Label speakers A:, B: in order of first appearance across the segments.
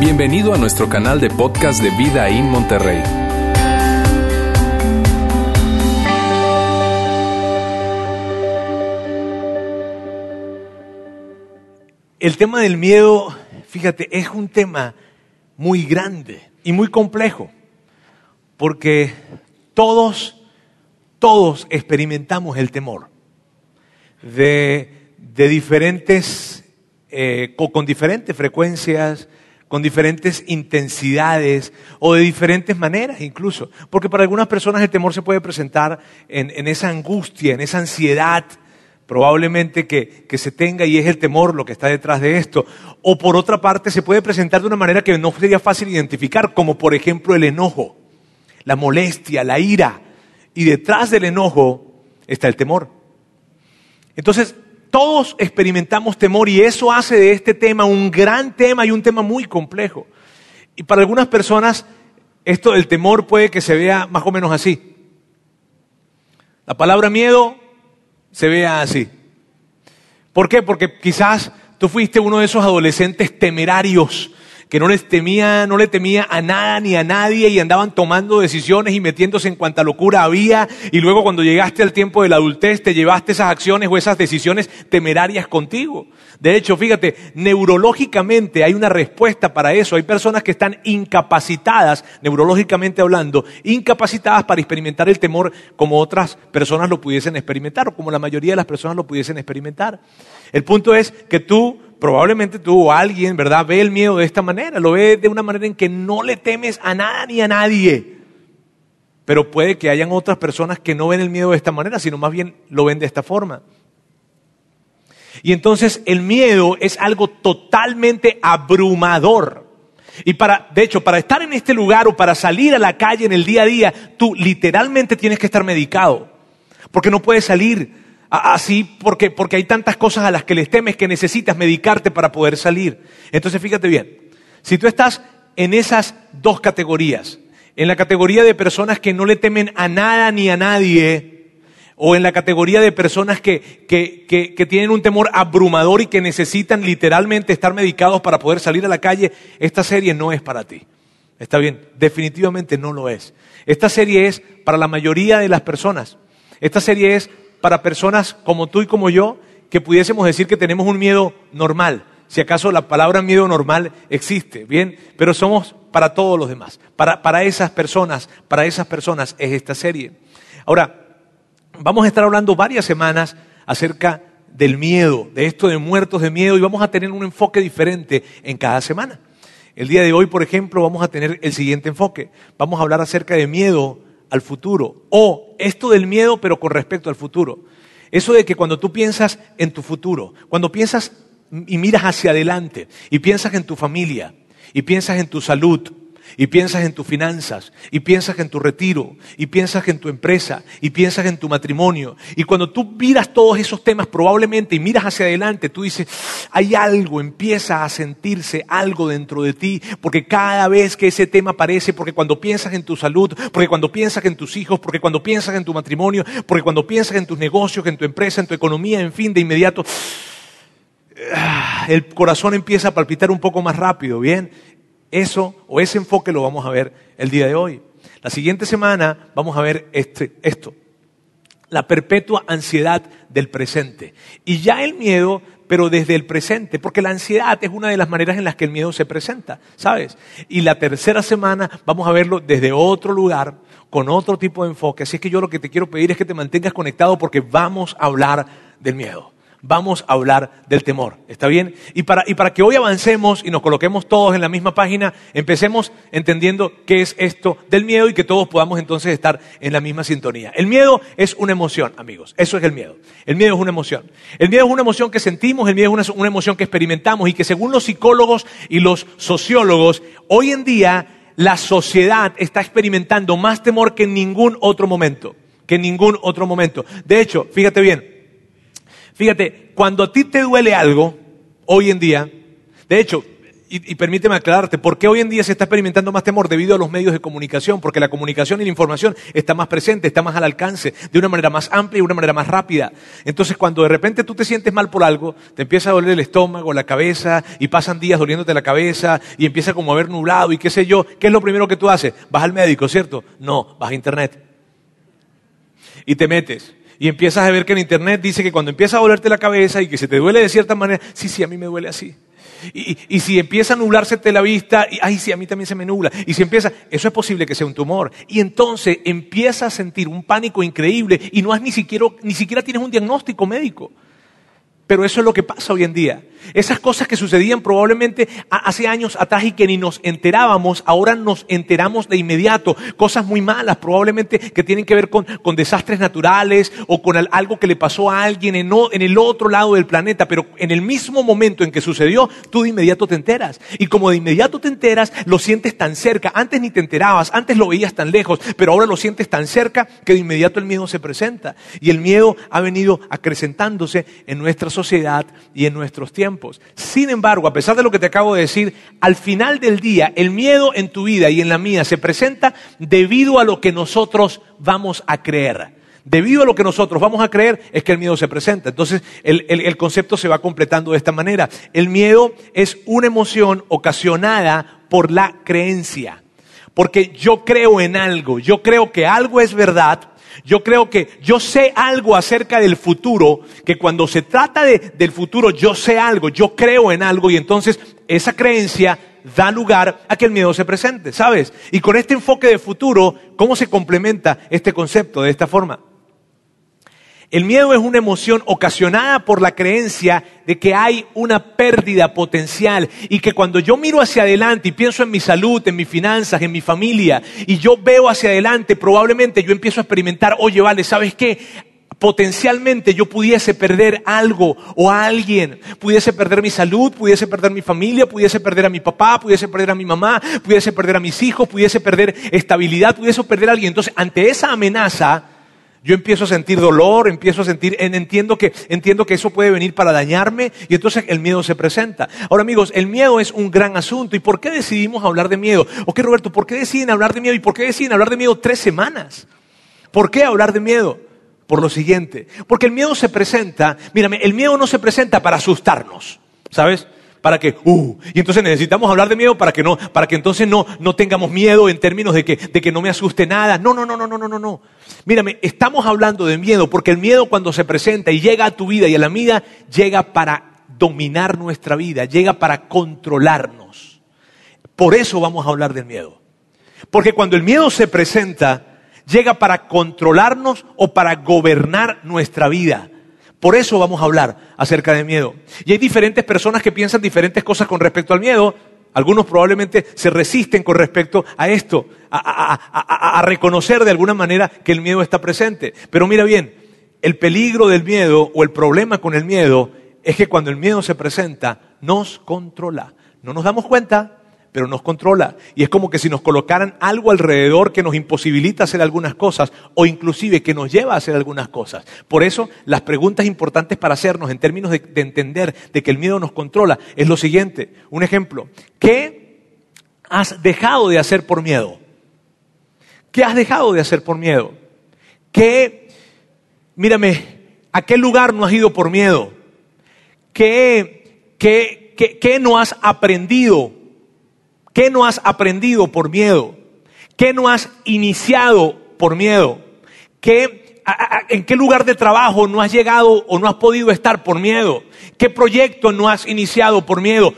A: Bienvenido a nuestro canal de podcast de Vida en Monterrey.
B: El tema del miedo, fíjate, es un tema muy grande y muy complejo, porque todos, todos experimentamos el temor de, de diferentes, eh, con, con diferentes frecuencias, con diferentes intensidades o de diferentes maneras incluso. Porque para algunas personas el temor se puede presentar en, en esa angustia, en esa ansiedad probablemente que, que, se tenga y es el temor lo que está detrás de esto. O por otra parte se puede presentar de una manera que no sería fácil identificar, como por ejemplo el enojo, la molestia, la ira. Y detrás del enojo está el temor. Entonces, todos experimentamos temor y eso hace de este tema un gran tema y un tema muy complejo. Y para algunas personas esto del temor puede que se vea más o menos así. La palabra miedo se vea así. ¿Por qué? Porque quizás tú fuiste uno de esos adolescentes temerarios que no les temía, no le temía a nada ni a nadie y andaban tomando decisiones y metiéndose en cuanta locura había y luego cuando llegaste al tiempo de la adultez te llevaste esas acciones o esas decisiones temerarias contigo. De hecho, fíjate, neurológicamente hay una respuesta para eso. Hay personas que están incapacitadas, neurológicamente hablando, incapacitadas para experimentar el temor como otras personas lo pudiesen experimentar o como la mayoría de las personas lo pudiesen experimentar. El punto es que tú probablemente tú o alguien, ¿verdad?, ve el miedo de esta manera, lo ve de una manera en que no le temes a nada ni a nadie. Pero puede que hayan otras personas que no ven el miedo de esta manera, sino más bien lo ven de esta forma. Y entonces el miedo es algo totalmente abrumador. Y para, de hecho, para estar en este lugar o para salir a la calle en el día a día, tú literalmente tienes que estar medicado. Porque no puedes salir así porque, porque hay tantas cosas a las que les temes que necesitas medicarte para poder salir. Entonces fíjate bien, si tú estás en esas dos categorías, en la categoría de personas que no le temen a nada ni a nadie, o en la categoría de personas que, que, que, que, tienen un temor abrumador y que necesitan literalmente estar medicados para poder salir a la calle, esta serie no es para ti. Está bien, definitivamente no lo es. Esta serie es para la mayoría de las personas. Esta serie es para personas como tú y como yo que pudiésemos decir que tenemos un miedo normal. Si acaso la palabra miedo normal existe, bien, pero somos para todos los demás. Para, para esas personas, para esas personas es esta serie. Ahora, vamos a estar hablando varias semanas acerca del miedo, de esto de muertos de miedo, y vamos a tener un enfoque diferente en cada semana. El día de hoy, por ejemplo, vamos a tener el siguiente enfoque. Vamos a hablar acerca de miedo al futuro. O esto del miedo, pero con respecto al futuro. Eso de que cuando tú piensas en tu futuro, cuando piensas y miras hacia adelante, y piensas en tu familia, y piensas en tu salud, y piensas en tus finanzas, y piensas en tu retiro, y piensas en tu empresa, y piensas en tu matrimonio. Y cuando tú miras todos esos temas probablemente y miras hacia adelante, tú dices, hay algo, empieza a sentirse algo dentro de ti, porque cada vez que ese tema aparece, porque cuando piensas en tu salud, porque cuando piensas en tus hijos, porque cuando piensas en tu matrimonio, porque cuando piensas en tus negocios, en tu empresa, en tu economía, en fin, de inmediato, el corazón empieza a palpitar un poco más rápido, ¿bien? Eso o ese enfoque lo vamos a ver el día de hoy. La siguiente semana vamos a ver este, esto, la perpetua ansiedad del presente. Y ya el miedo, pero desde el presente, porque la ansiedad es una de las maneras en las que el miedo se presenta, ¿sabes? Y la tercera semana vamos a verlo desde otro lugar, con otro tipo de enfoque. Así es que yo lo que te quiero pedir es que te mantengas conectado porque vamos a hablar del miedo vamos a hablar del temor. ¿Está bien? Y para, y para que hoy avancemos y nos coloquemos todos en la misma página, empecemos entendiendo qué es esto del miedo y que todos podamos entonces estar en la misma sintonía. El miedo es una emoción, amigos. Eso es el miedo. El miedo es una emoción. El miedo es una emoción que sentimos, el miedo es una, una emoción que experimentamos y que según los psicólogos y los sociólogos, hoy en día la sociedad está experimentando más temor que en ningún otro momento. Que en ningún otro momento. De hecho, fíjate bien, Fíjate, cuando a ti te duele algo, hoy en día, de hecho, y, permíteme aclararte, ¿por qué hoy en día se está experimentando más temor? Debido a los medios de comunicación, porque la comunicación y la información está más presente, está más al alcance, de una manera más amplia y de una manera más rápida. Entonces, cuando de repente tú te sientes mal por algo, te empieza a doler el estómago, la cabeza, y pasan días doliéndote la cabeza, y empieza como a ver nublado, y qué sé yo, ¿qué es lo primero que tú haces? Vas al médico, ¿cierto? No, vas a internet. Y te metes y empiezas a ver que en internet dice que cuando empieza a dolerte la cabeza y que se te duele de cierta manera, sí, sí, a mí me duele así. Y, si empieza a nublarse la vista, y, ay, sí, a mí también se me nubla. Y si empieza, eso es posible que sea un tumor. Y entonces empieza a sentir un pánico increíble y no has ni siquiera, ni siquiera tienes un diagnóstico médico. Pero eso es lo que pasa hoy en día. Esas cosas que sucedían probablemente hace años atrás y que ni nos enterábamos, ahora nos enteramos de inmediato. Cosas muy malas, probablemente que tienen que ver con, desastres naturales o con algo que le pasó a alguien en, en, el otro lado del planeta. Pero en el mismo momento en que sucedió, tú de inmediato te enteras. Y como de inmediato te enteras, lo sientes tan cerca. Antes ni te enterabas, antes lo veías tan lejos, pero ahora lo sientes tan cerca que de inmediato el miedo se presenta. Y el miedo ha venido acrecentándose en nuestra sociedad y en nuestros tiempos. Sin embargo, a pesar de lo que te acabo de decir, al final del día el miedo en tu vida y en la mía se presenta debido a lo que nosotros vamos a creer. Debido a lo que nosotros vamos a creer es que el miedo se presenta. Entonces el, el concepto se va completando de esta manera. El miedo es una emoción ocasionada por la creencia. Porque yo creo en algo, yo creo que algo es verdad yo creo que yo sé algo acerca del futuro, que cuando se trata del futuro yo sé algo, yo creo en algo y entonces esa creencia da lugar a que el miedo se presente, ¿sabes? Y con este enfoque de futuro, ¿cómo se complementa este concepto de esta forma? El miedo es una emoción ocasionada por la creencia de que hay una pérdida potencial y que cuando yo miro hacia adelante y pienso en mi salud, en mis finanzas, en mi familia y yo veo hacia adelante, probablemente yo empiezo a experimentar, oye, vale, ¿sabes qué? Potencialmente yo pudiese perder algo o a alguien, pudiese perder mi salud, pudiese perder mi familia, pudiese perder a mi papá, pudiese perder a mi mamá, pudiese perder a mis hijos, pudiese perder estabilidad, pudiese perder a alguien. Entonces, ante esa amenaza, yo empiezo a sentir dolor, empiezo a sentir, entiendo que, entiendo que eso puede venir para dañarme y entonces el miedo se presenta. Ahora amigos, el miedo es un gran asunto. ¿Y por qué decidimos hablar de miedo? Ok Roberto, ¿por qué deciden hablar de miedo? ¿Y por qué deciden hablar de miedo tres semanas? ¿Por qué hablar de miedo? Por lo siguiente, porque el miedo se presenta, mírame, el miedo no se presenta para asustarnos, ¿sabes? Para que, uh, y entonces necesitamos hablar de miedo para que no, para que entonces no, no tengamos miedo en términos de que, de que no me asuste nada. No, no, no, no, no, no, no, no. Mírame, estamos hablando de miedo porque el miedo cuando se presenta y llega a tu vida y a la mía, llega para dominar nuestra vida, llega para controlarnos. Por eso vamos a hablar del miedo. Porque cuando el miedo se presenta, llega para controlarnos o para gobernar nuestra vida. Por eso vamos a hablar acerca de miedo. Y hay diferentes personas que piensan diferentes cosas con respecto al miedo. Algunos probablemente se resisten con respecto a esto, a, reconocer de alguna manera que el miedo está presente. Pero mira bien, el peligro del miedo o el problema con el miedo es que cuando el miedo se presenta, nos controla. No nos damos cuenta, pero nos controla. Y es como que si nos colocaran algo alrededor que nos imposibilita hacer algunas cosas o inclusive que nos lleva a hacer algunas cosas. Por eso las preguntas importantes para hacernos en términos de, entender de que el miedo nos controla es lo siguiente. Un ejemplo, ¿qué has dejado de hacer por miedo? ¿Qué has dejado de hacer por miedo? ¿Qué, mírame, a qué lugar no has ido por miedo? ¿Qué, qué, qué, qué no has aprendido ¿Qué no has aprendido por miedo? ¿Qué no has iniciado por miedo? ¿Qué, ¿En qué lugar de trabajo no has llegado o no has podido estar por miedo? ¿Qué proyecto no has iniciado por miedo?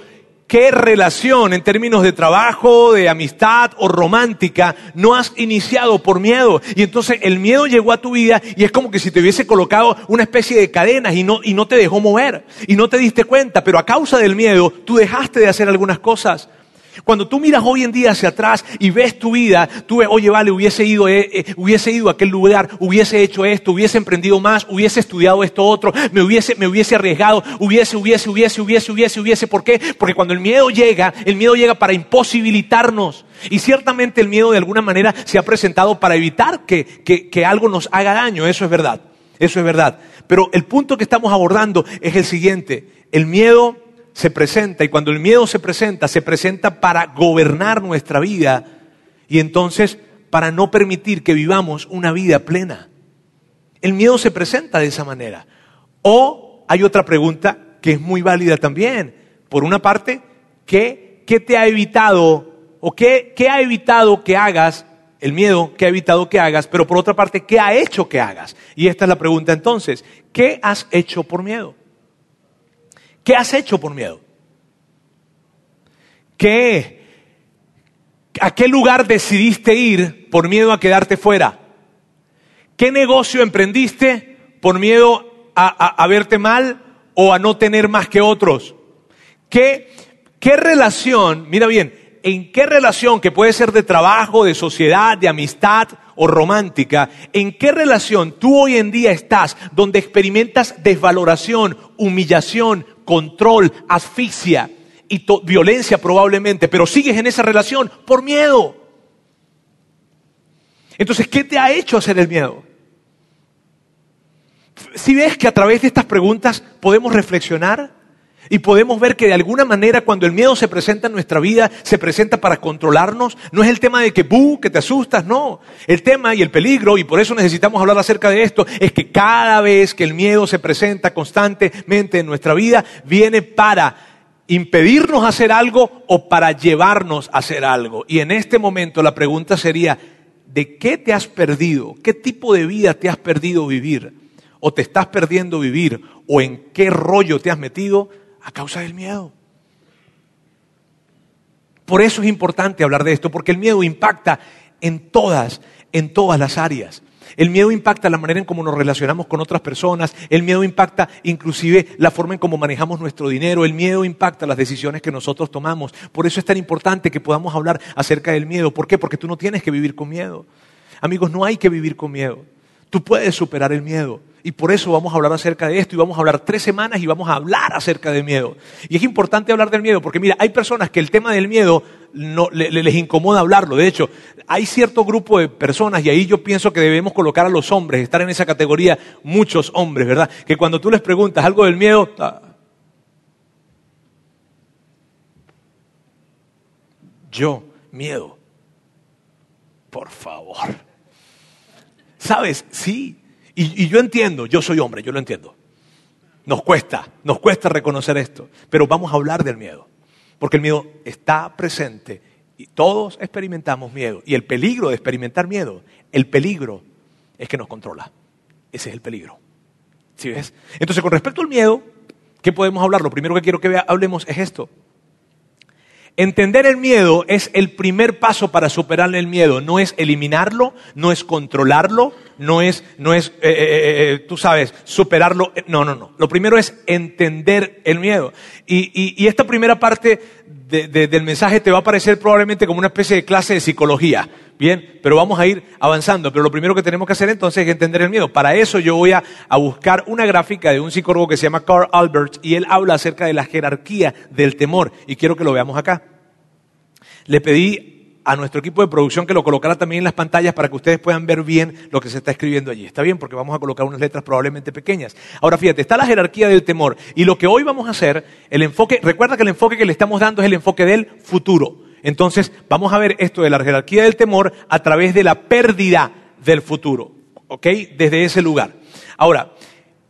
B: ¿Qué relación en términos de trabajo, de amistad o romántica no has iniciado por miedo? Y entonces el miedo llegó a tu vida y es como que si te hubiese colocado una especie de cadenas y no, y no te dejó mover y no te diste cuenta, pero a causa del miedo tú dejaste de hacer algunas cosas. Cuando tú miras hoy en día hacia atrás y ves tu vida, tú ves, oye, vale, hubiese ido, eh, eh, hubiese ido a aquel lugar, hubiese hecho esto, hubiese emprendido más, hubiese estudiado esto otro, me hubiese, me hubiese arriesgado, hubiese, hubiese, hubiese, hubiese, hubiese, hubiese. ¿Por qué? Porque cuando el miedo llega, el miedo llega para imposibilitarnos. Y ciertamente el miedo de alguna manera se ha presentado para evitar que, que, que algo nos haga daño. Eso es verdad. Eso es verdad. Pero el punto que estamos abordando es el siguiente. El miedo se presenta y cuando el miedo se presenta, se presenta para gobernar nuestra vida y entonces para no permitir que vivamos una vida plena. El miedo se presenta de esa manera. O hay otra pregunta que es muy válida también. Por una parte, ¿qué, qué te ha evitado o qué, qué ha evitado que hagas el miedo ¿qué ha evitado que hagas, pero por otra parte, ¿qué ha hecho que hagas? Y esta es la pregunta entonces, ¿qué has hecho por miedo? ¿Qué has hecho por miedo? ¿Qué? ¿A qué lugar decidiste ir por miedo a quedarte fuera? ¿Qué negocio emprendiste por miedo a, verte mal o a no tener más que otros? ¿Qué, ¿Qué relación, mira bien, en qué relación, que puede ser de trabajo, de sociedad, de amistad o romántica, en qué relación tú hoy en día estás donde experimentas desvaloración, humillación, control, asfixia y violencia probablemente, pero sigues en esa relación por miedo. Entonces, ¿qué te ha hecho hacer el miedo? Si ves que a través de estas preguntas podemos reflexionar, y podemos ver que de alguna manera cuando el miedo se presenta en nuestra vida, se presenta para controlarnos. No es el tema de que, ¡buh!, que te asustas, no. El tema y el peligro, y por eso necesitamos hablar acerca de esto, es que cada vez que el miedo se presenta constantemente en nuestra vida, viene para impedirnos hacer algo o para llevarnos a hacer algo. Y en este momento la pregunta sería, ¿de qué te has perdido? ¿Qué tipo de vida te has perdido vivir? ¿O te estás perdiendo vivir? ¿O en qué rollo te has metido? A causa del miedo. Por eso es importante hablar de esto, porque el miedo impacta en todas, en todas las áreas. El miedo impacta la manera en cómo nos relacionamos con otras personas, el miedo impacta inclusive la forma en cómo manejamos nuestro dinero, el miedo impacta las decisiones que nosotros tomamos. Por eso es tan importante que podamos hablar acerca del miedo. ¿Por qué? Porque tú no tienes que vivir con miedo. Amigos, no hay que vivir con miedo. Tú puedes superar el miedo. Y por eso vamos a hablar acerca de esto y vamos a hablar tres semanas y vamos a hablar acerca del miedo. Y es importante hablar del miedo porque mira, hay personas que el tema del miedo les incomoda hablarlo. De hecho, hay cierto grupo de personas y ahí yo pienso que debemos colocar a los hombres, estar en esa categoría, muchos hombres, ¿verdad? Que cuando tú les preguntas algo del miedo... Ah, yo, miedo. Por favor. ¿Sabes? Sí, y, yo entiendo, yo soy hombre, yo lo entiendo. Nos cuesta, nos cuesta reconocer esto, pero vamos a hablar del miedo, porque el miedo está presente y todos experimentamos miedo. Y el peligro de experimentar miedo, el peligro es que nos controla. Ese es el peligro. ¿Sí ves? Entonces, con respecto al miedo, ¿qué podemos hablar? Lo primero que quiero que hablemos es esto. Entender el miedo es el primer paso para superar el miedo. No es eliminarlo, no es controlarlo, no es, no es eh, eh, eh, tú sabes, superarlo. No, no, no. Lo primero es entender el miedo. Y, esta primera parte del mensaje te va a parecer probablemente como una especie de clase de psicología. Bien, pero vamos a ir avanzando. Pero lo primero que tenemos que hacer entonces es entender el miedo. Para eso yo voy a buscar una gráfica de un psicólogo que se llama Carl Albert y él habla acerca de la jerarquía del temor. Y quiero que lo veamos acá. Le pedí a nuestro equipo de producción que lo colocara también en las pantallas para que ustedes puedan ver bien lo que se está escribiendo allí. Está bien, porque vamos a colocar unas letras probablemente pequeñas. Ahora fíjate, está la jerarquía del temor. Y lo que hoy vamos a hacer, el enfoque, recuerda que el enfoque que le estamos dando es el enfoque del futuro. Entonces, vamos a ver esto de la jerarquía del temor a través de la pérdida del futuro. ¿Ok? Desde ese lugar. Ahora,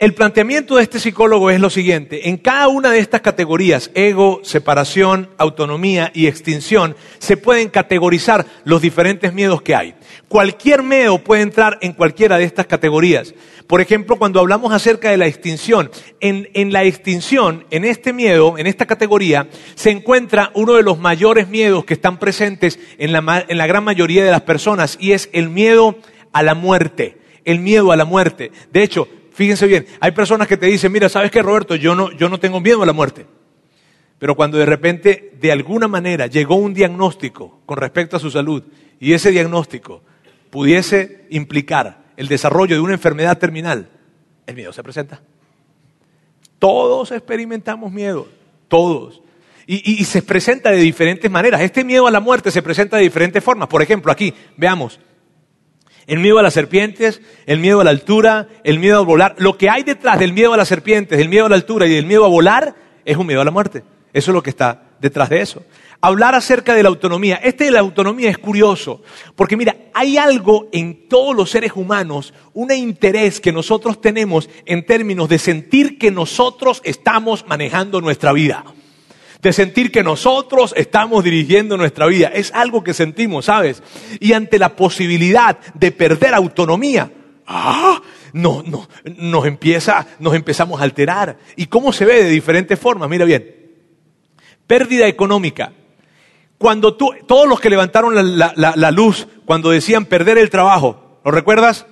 B: el planteamiento de este psicólogo es lo siguiente. En cada una de estas categorías, ego, separación, autonomía y extinción, se pueden categorizar los diferentes miedos que hay. Cualquier miedo puede entrar en cualquiera de estas categorías. Por ejemplo, cuando hablamos acerca de la extinción, en, la extinción, en este miedo, en esta categoría, se encuentra uno de los mayores miedos que están presentes en la, en la gran mayoría de las personas y es el miedo a la muerte. El miedo a la muerte. De hecho, fíjense bien, hay personas que te dicen, mira, ¿sabes qué, Roberto? Yo no, yo no tengo miedo a la muerte. Pero cuando de repente, de alguna manera, llegó un diagnóstico con respecto a su salud y ese diagnóstico pudiese implicar el desarrollo de una enfermedad terminal, el miedo se presenta. Todos experimentamos miedo, todos. Y, y, se presenta de diferentes maneras. Este miedo a la muerte se presenta de diferentes formas. Por ejemplo, aquí, veamos, el miedo a las serpientes, el miedo a la altura, el miedo a volar. Lo que hay detrás del miedo a las serpientes, del miedo a la altura y del miedo a volar es un miedo a la muerte. Eso es lo que está detrás de eso. Hablar acerca de la autonomía. Este de la autonomía es curioso, porque mira, hay algo en todos los seres humanos, un interés que nosotros tenemos en términos de sentir que nosotros estamos manejando nuestra vida de sentir que nosotros estamos dirigiendo nuestra vida. Es algo que sentimos, ¿sabes? Y ante la posibilidad de perder autonomía, ¡ah! No, no, nos empieza, nos empezamos a alterar. ¿Y cómo se ve de diferentes formas? Mira bien. Pérdida económica. Cuando tú, todos los que levantaron la, la luz, cuando decían perder el trabajo, ¿lo recuerdas?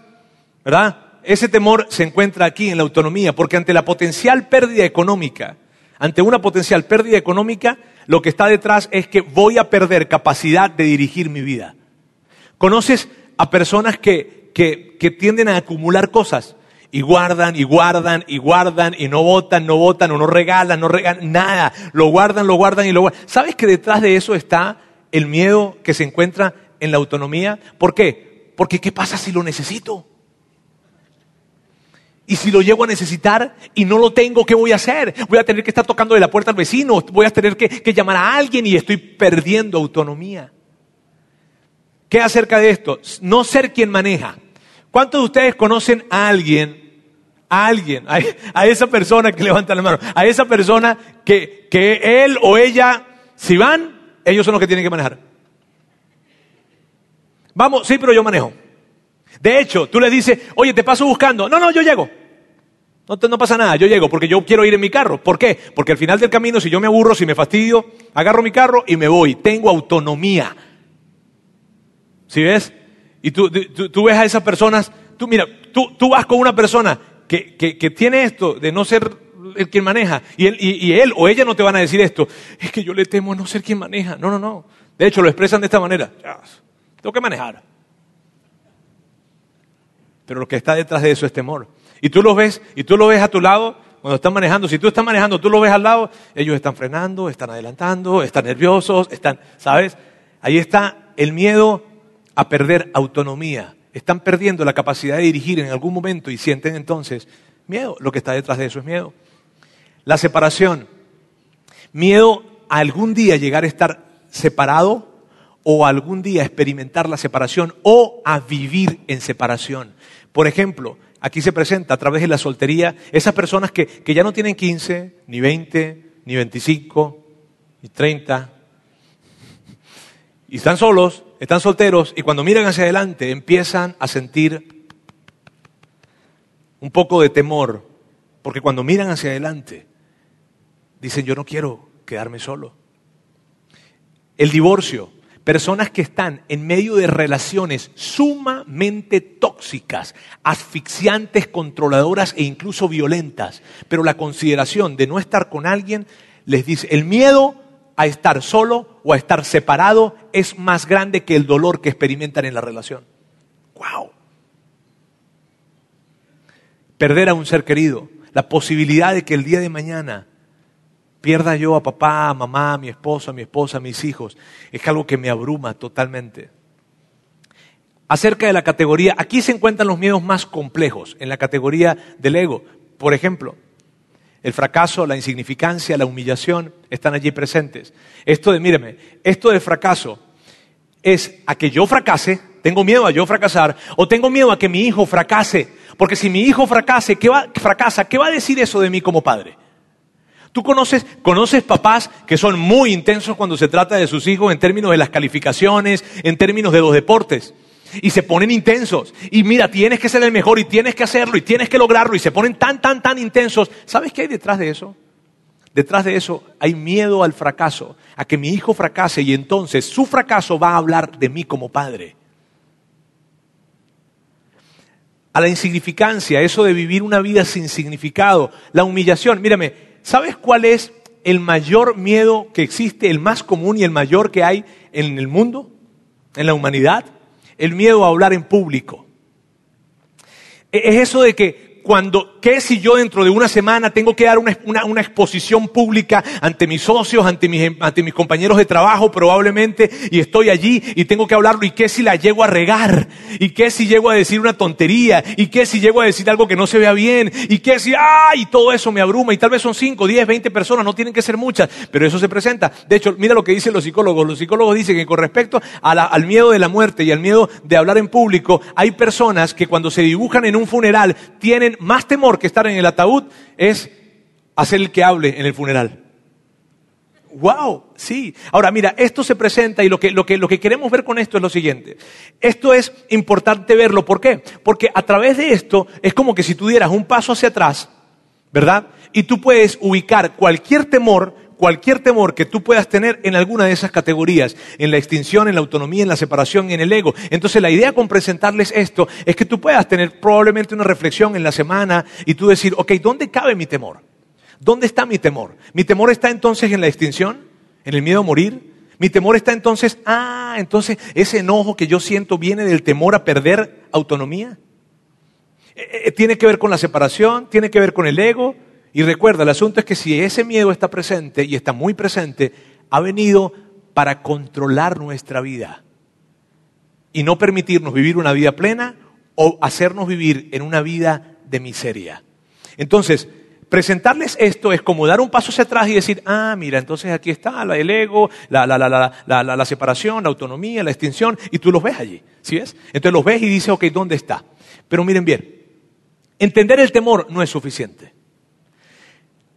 B: ¿Verdad? Ese temor se encuentra aquí en la autonomía, porque ante la potencial pérdida económica, ante una potencial pérdida económica, lo que está detrás es que voy a perder capacidad de dirigir mi vida. ¿Conoces a personas que, que, tienden a acumular cosas? y guardan y guardan y guardan y no votan, no votan o no regalan, no regalan, nada. Lo guardan, lo guardan y lo guardan. ¿Sabes que detrás de eso está el miedo que se encuentra en la autonomía? ¿Por qué? Porque ¿qué pasa si lo necesito? Y si lo llego a necesitar y no lo tengo, ¿qué voy a hacer? Voy a tener que estar tocando de la puerta al vecino, voy a tener que, llamar a alguien y estoy perdiendo autonomía. ¿Qué acerca de esto? No ser quien maneja. ¿Cuántos de ustedes conocen a alguien, a alguien, a, esa persona que levanta la mano, a esa persona que, que él o ella, si van, ellos son los que tienen que manejar? Vamos, sí, pero yo manejo. De hecho, tú le dices, oye, te paso buscando. No, no, yo llego. No, no pasa nada, yo llego porque yo quiero ir en mi carro. ¿Por qué? Porque al final del camino, si yo me aburro, si me fastidio, agarro mi carro y me voy. Tengo autonomía. ¿Sí ves? Y tú, tú, ves a esas personas, tú mira, tú, tú vas con una persona que, que, tiene esto de no ser el quien maneja, y él, y, él o ella no te van a decir esto, es que yo le temo no ser quien maneja. No, no, no. De hecho, lo expresan de esta manera. tengo que manejar. Pero lo que está detrás de eso es temor. Y tú los ves, y tú lo ves a tu lado cuando están manejando. Si tú estás manejando, tú lo ves al lado, ellos están frenando, están adelantando, están nerviosos, están, ¿sabes? Ahí está el miedo a perder autonomía. Están perdiendo la capacidad de dirigir en algún momento y sienten entonces miedo. Lo que está detrás de eso es miedo. La separación. Miedo a algún día llegar a estar separado o algún día experimentar la separación o a vivir en separación. Por ejemplo, aquí se presenta a través de la soltería esas personas que, que ya no tienen 15, ni 20, ni 25, ni 30, y están solos, están solteros, y cuando miran hacia adelante empiezan a sentir un poco de temor, porque cuando miran hacia adelante, dicen, yo no quiero quedarme solo. El divorcio, Personas que están en medio de relaciones sumamente tóxicas, asfixiantes, controladoras e incluso violentas. Pero la consideración de no estar con alguien les dice, el miedo a estar solo o a estar separado es más grande que el dolor que experimentan en la relación. ¡Wow! Perder a un ser querido, la posibilidad de que el día de mañana pierda yo a papá, a mamá, a mi esposo, a mi esposa, a mis hijos, es algo que me abruma totalmente. Acerca de la categoría, aquí se encuentran los miedos más complejos, en la categoría del ego. Por ejemplo, el fracaso, la insignificancia, la humillación están allí presentes. Esto de, míreme, esto de fracaso es a que yo fracase, tengo miedo a yo fracasar, o tengo miedo a que mi hijo fracase, porque si mi hijo fracase, ¿qué va, fracasa, ¿qué va a decir eso de mí como padre? Tú conoces, conoces papás que son muy intensos cuando se trata de sus hijos en términos de las calificaciones, en términos de los deportes. Y se ponen intensos. Y mira, tienes que ser el mejor y tienes que hacerlo y tienes que lograrlo. Y se ponen tan, tan, tan intensos. ¿Sabes qué hay detrás de eso? Detrás de eso hay miedo al fracaso, a que mi hijo fracase y entonces su fracaso va a hablar de mí como padre. A la insignificancia, eso de vivir una vida sin significado, la humillación. Mírame, ¿Sabes cuál es el mayor miedo que existe, el más común y el mayor que hay en el mundo, en la humanidad? El miedo a hablar en público. E-, es eso de que cuando, ¿qué si yo dentro de una semana tengo que dar una, exposición pública ante mis socios, ante mis, compañeros de trabajo probablemente, y estoy allí y tengo que hablarlo, y qué si la llego a regar, y qué si llego a decir una tontería, y qué si llego a decir algo que no se vea bien, y qué si, ¡ay! Y todo eso me abruma, y tal vez son 5, 10, 20 personas, no tienen que ser muchas, pero eso se presenta. De hecho, mira lo que dicen los psicólogos. Los psicólogos dicen que con respecto al miedo de la muerte y al miedo de hablar en público, hay personas que cuando se dibujan en un funeral tienen más temor que estar en el ataúd, es hacer el que hable en el funeral. Wow, sí. Ahora mira, esto se presenta y lo que, lo, que, lo que queremos ver con esto es lo siguiente. Esto es importante verlo. ¿Por qué? Porque a través de esto es como que si tú dieras un paso hacia atrás, ¿verdad? Y tú puedes ubicar cualquier temor, cualquier temor que tú puedas tener en alguna de esas categorías, en la extinción, en la autonomía, en la separación, en el ego. Entonces la idea con presentarles esto es que tú puedas tener probablemente una reflexión en la semana y tú decir, ok, ¿dónde cabe mi temor? ¿Dónde está mi temor? ¿Mi temor está entonces en la extinción? ¿En el miedo a morir? ¿Mi temor está entonces, ah, entonces ese enojo que yo siento viene del temor a perder autonomía? Eh, eh, tiene que ver con la separación, tiene que ver con el ego. Y recuerda, el asunto es que si ese miedo está presente y está muy presente, ha venido para controlar nuestra vida y no permitirnos vivir una vida plena o hacernos vivir en una vida de miseria. Entonces, presentarles esto es como dar un paso hacia atrás y decir, ah, mira, entonces aquí está la- el ego, la, la, la, separación, la autonomía, la extinción, y tú los ves allí, ¿sí ves? Entonces los ves y dices, ok, ¿dónde está? Pero miren bien, entender el temor no es suficiente.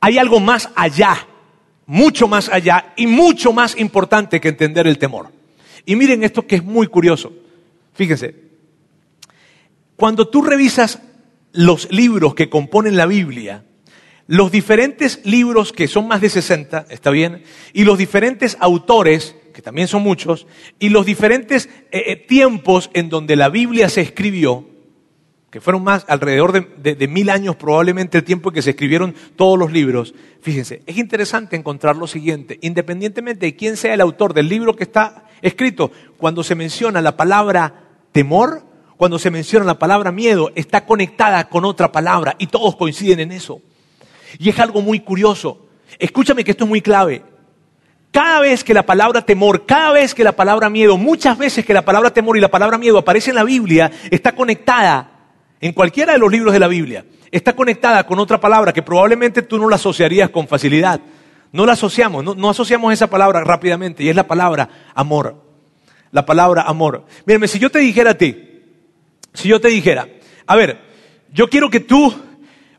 B: Hay algo más allá, mucho más allá y mucho más importante que entender el temor. Y miren esto que es muy curioso. Fíjense, cuando tú revisas los libros que componen la Biblia, los diferentes libros que son más de 60, está bien, y los diferentes autores, que también son muchos, y los diferentes eh, eh, tiempos en donde la Biblia se escribió, que fueron más alrededor de, de- mil años probablemente el tiempo en que se escribieron todos los libros. Fíjense, es interesante encontrar lo siguiente, independientemente de quién sea el autor del libro que está escrito, cuando se menciona la palabra temor, cuando se menciona la palabra miedo, está conectada con otra palabra y todos coinciden en eso. Y es algo muy curioso. Escúchame que esto es muy clave. Cada vez que la palabra temor, cada vez que la palabra miedo, muchas veces que la palabra temor y la palabra miedo aparece en la Biblia, está conectada en cualquiera de los libros de la Biblia, está conectada con otra palabra que probablemente tú no la asociarías con facilidad. No la asociamos, no, asociamos esa palabra rápidamente y es la palabra amor. La palabra amor. Mírame, si yo te dijera a ti, si yo te dijera, a ver, yo quiero que tú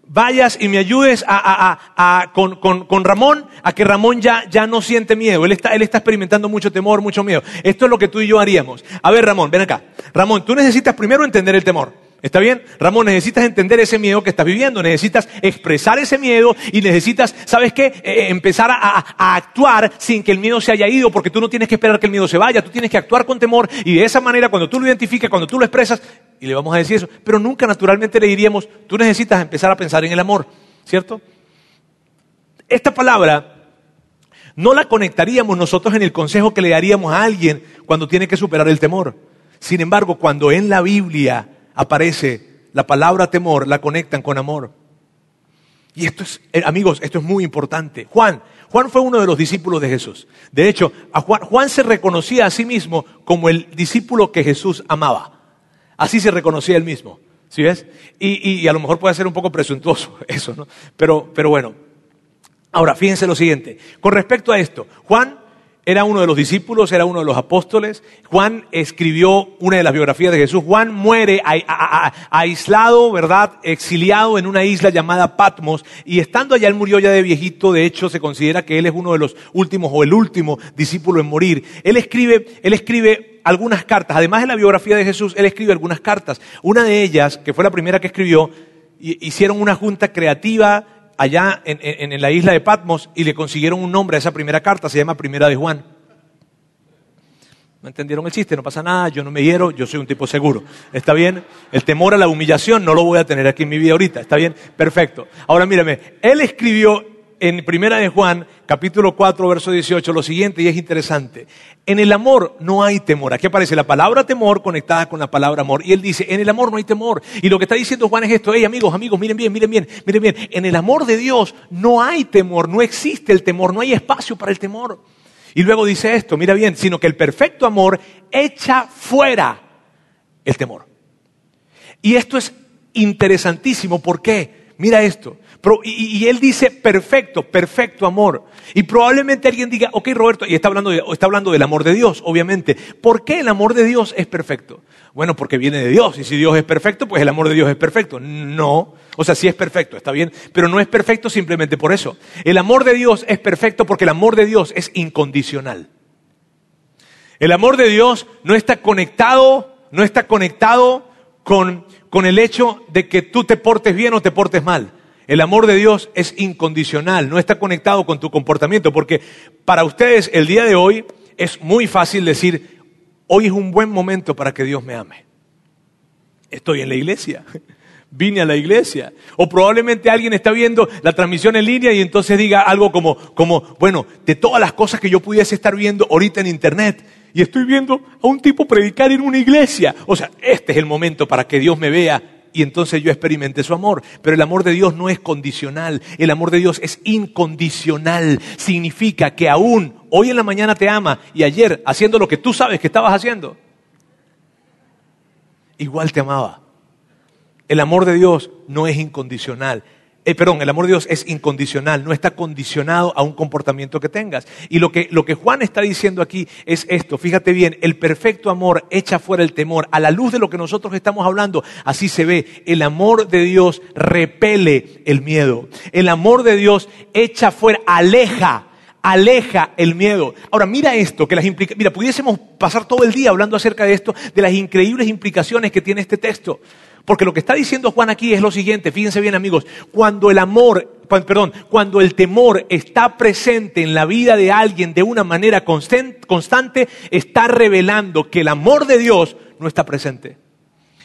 B: vayas y me ayudes a- con, con- con Ramón a que Ramón ya, ya no siente miedo. Él está, él está experimentando mucho temor, mucho miedo. Esto es lo que tú y yo haríamos. A ver, Ramón, ven acá. Ramón, tú necesitas primero entender el temor. ¿Está bien? Ramón, necesitas entender ese miedo que estás viviendo, necesitas expresar ese miedo y necesitas, ¿sabes qué? Eh, eh, empezar a, a- a actuar sin que el miedo se haya ido, porque tú no tienes que esperar que el miedo se vaya, tú tienes que actuar con temor y de esa manera cuando tú lo identificas, cuando tú lo expresas, y le vamos a decir eso, pero nunca naturalmente le diríamos, tú necesitas empezar a pensar en el amor, ¿cierto? Esta palabra no la conectaríamos nosotros en el consejo que le daríamos a alguien cuando tiene que superar el temor. Sin embargo, cuando en la Biblia aparece la palabra temor, la conectan con amor. Y esto es, eh, amigos, esto es muy importante. Juan, Juan fue uno de los discípulos de Jesús. De hecho, a Juan, Juan se reconocía a sí mismo como el discípulo que Jesús amaba. Así se reconocía él mismo. ¿Sí ves? Y, y- a lo mejor puede ser un poco presuntuoso eso, ¿no? Pero, pero bueno. Ahora, fíjense lo siguiente. Con respecto a esto, Juan era uno de los discípulos, era uno de los apóstoles. Juan escribió una de las biografías de Jesús. Juan muere aislado, ¿verdad? Exiliado en una isla llamada Patmos. Y estando allá, él murió ya de viejito. De hecho, se considera que él es uno de los últimos o el último discípulo en morir. Él escribe, él escribe algunas cartas. Además de la biografía de Jesús, él escribe algunas cartas. Una de ellas, que fue la primera que escribió, hi- hicieron una junta creativa allá en, en- la isla de Patmos y le consiguieron un nombre a esa primera carta, se llama Primera de Juan. ¿No entendieron el chiste? No pasa nada, yo no me hiero, yo soy un tipo seguro. ¿Está bien? El temor a la humillación no lo voy a tener aquí en mi vida ahorita. ¿Está bien? Perfecto. Ahora mírame, él escribió en Primera de Juan, capítulo 4, verso 18, lo siguiente, y es interesante. En el amor no hay temor. Aquí aparece la palabra temor conectada con la palabra amor. Y él dice, en el amor no hay temor. Y lo que está diciendo Juan es esto, hey amigos, amigos, miren bien, miren bien, miren bien. En el amor de Dios no hay temor, no existe el temor, no hay espacio para el temor. Y luego dice esto, mira bien, sino que el perfecto amor echa fuera el temor. Y esto es interesantísimo, ¿por qué? Mira esto. Y, él dice perfecto, perfecto amor. Y probablemente alguien diga, ok Roberto, y está hablando, está hablando del amor de Dios, obviamente. ¿Por qué el amor de Dios es perfecto? Bueno, porque viene de Dios. Y si Dios es perfecto, pues el amor de Dios es perfecto. No. O sea, sí es perfecto, está bien. Pero no es perfecto simplemente por eso. El amor de Dios es perfecto porque el amor de Dios es incondicional. El amor de Dios no está conectado, no está conectado con, con el hecho de que tú te portes bien o te portes mal. El amor de Dios es incondicional, no está conectado con tu comportamiento, porque para ustedes el día de hoy es muy fácil decir, hoy es un buen momento para que Dios me ame. Estoy en la iglesia, vine a la iglesia. O probablemente alguien está viendo la transmisión en línea y entonces diga algo como, como, bueno, de todas las cosas que yo pudiese estar viendo ahorita en internet, y estoy viendo a un tipo predicar en una iglesia. O sea, este es el momento para que Dios me vea y entonces yo experimente su amor. Pero el amor de Dios no es condicional, el amor de Dios es incondicional. Significa que aún hoy en la mañana te ama y ayer haciendo lo que tú sabes que estabas haciendo, igual te amaba. El amor de Dios no es incondicional, eh, perdón, el amor de Dios es incondicional, no está condicionado a un comportamiento que tengas. Y lo que, lo que Juan está diciendo aquí es esto, fíjate bien, el perfecto amor echa fuera el temor. A la luz de lo que nosotros estamos hablando, así se ve, el amor de Dios repele el miedo. El amor de Dios echa fuera, aleja aleja el miedo. Ahora, mira esto, que las implica mira, pudiésemos pasar todo el día hablando acerca de esto, de las increíbles implicaciones que tiene este texto. Porque lo que está diciendo Juan aquí es lo siguiente, fíjense bien amigos, cuando el amor, perdón, cuando el temor está presente en la vida de alguien de una manera constante, está revelando que el amor de Dios no está presente.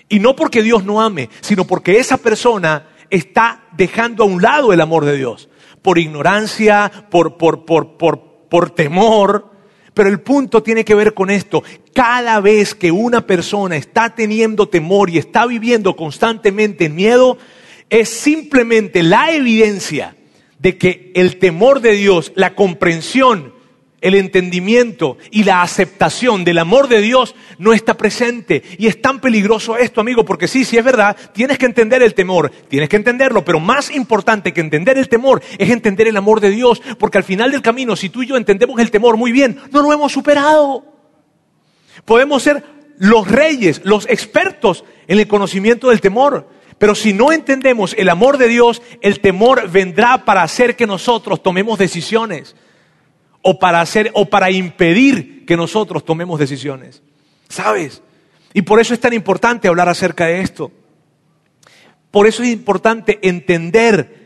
B: Y no porque Dios no ame, sino porque esa persona está dejando a un lado el amor de Dios. Por ignorancia, por, por, por, por, temor, pero el punto tiene que ver con esto. Cada vez que una persona está teniendo temor y está viviendo constantemente en miedo, es simplemente la evidencia de que el temor de Dios, la comprensión el entendimiento y la aceptación del amor de Dios no está presente. Y es tan peligroso esto, amigo, porque sí, sí es verdad, tienes que entender el temor, tienes que entenderlo, pero más importante que entender el temor es entender el amor de Dios, porque al final del camino, si tú y yo entendemos el temor muy bien, no lo hemos superado. Podemos ser los reyes, los expertos en el conocimiento del temor, pero si no entendemos el amor de Dios, el temor vendrá para hacer que nosotros tomemos decisiones o para hacer o para impedir que nosotros tomemos decisiones. ¿Sabes? Y por eso es tan importante hablar acerca de esto. Por eso es importante entender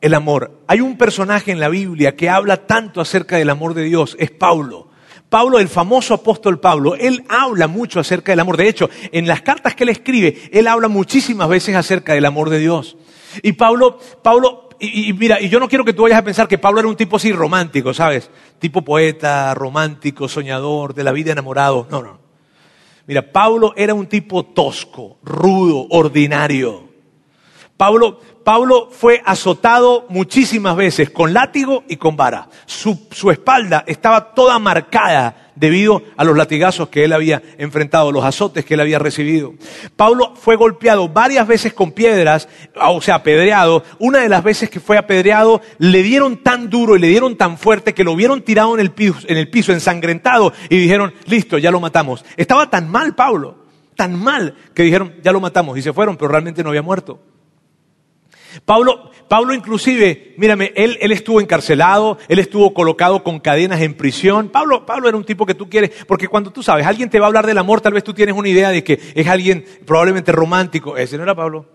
B: el amor. Hay un personaje en la Biblia que habla tanto acerca del amor de Dios, es Pablo. Pablo, el famoso apóstol Pablo, él habla mucho acerca del amor. De hecho, en las cartas que él escribe, él habla muchísimas veces acerca del amor de Dios. Y Pablo, Pablo y, mira, y yo no quiero que tú vayas a pensar que Pablo era un tipo así romántico, ¿sabes? Tipo poeta, romántico, soñador, de la vida enamorado. No, no. Mira, Pablo era un tipo tosco, rudo, ordinario. Pablo, Pablo fue azotado muchísimas veces con látigo y con vara. Su, su espalda estaba toda marcada debido a los latigazos que él había enfrentado, los azotes que él había recibido. Pablo fue golpeado varias veces con piedras, o sea, apedreado. Una de las veces que fue apedreado, le dieron tan duro y le dieron tan fuerte que lo vieron tirado en el piso, en el piso ensangrentado, y dijeron, listo, ya lo matamos. Estaba tan mal Pablo, tan mal, que dijeron, ya lo matamos, y se fueron, pero realmente no había muerto. Pablo, Pablo inclusive, mírame, él, él, estuvo encarcelado, él estuvo colocado con cadenas en prisión. Pablo, Pablo era un tipo que tú quieres, porque cuando tú sabes, alguien te va a hablar del amor, tal vez tú tienes una idea de que es alguien probablemente romántico. Ese no era Pablo.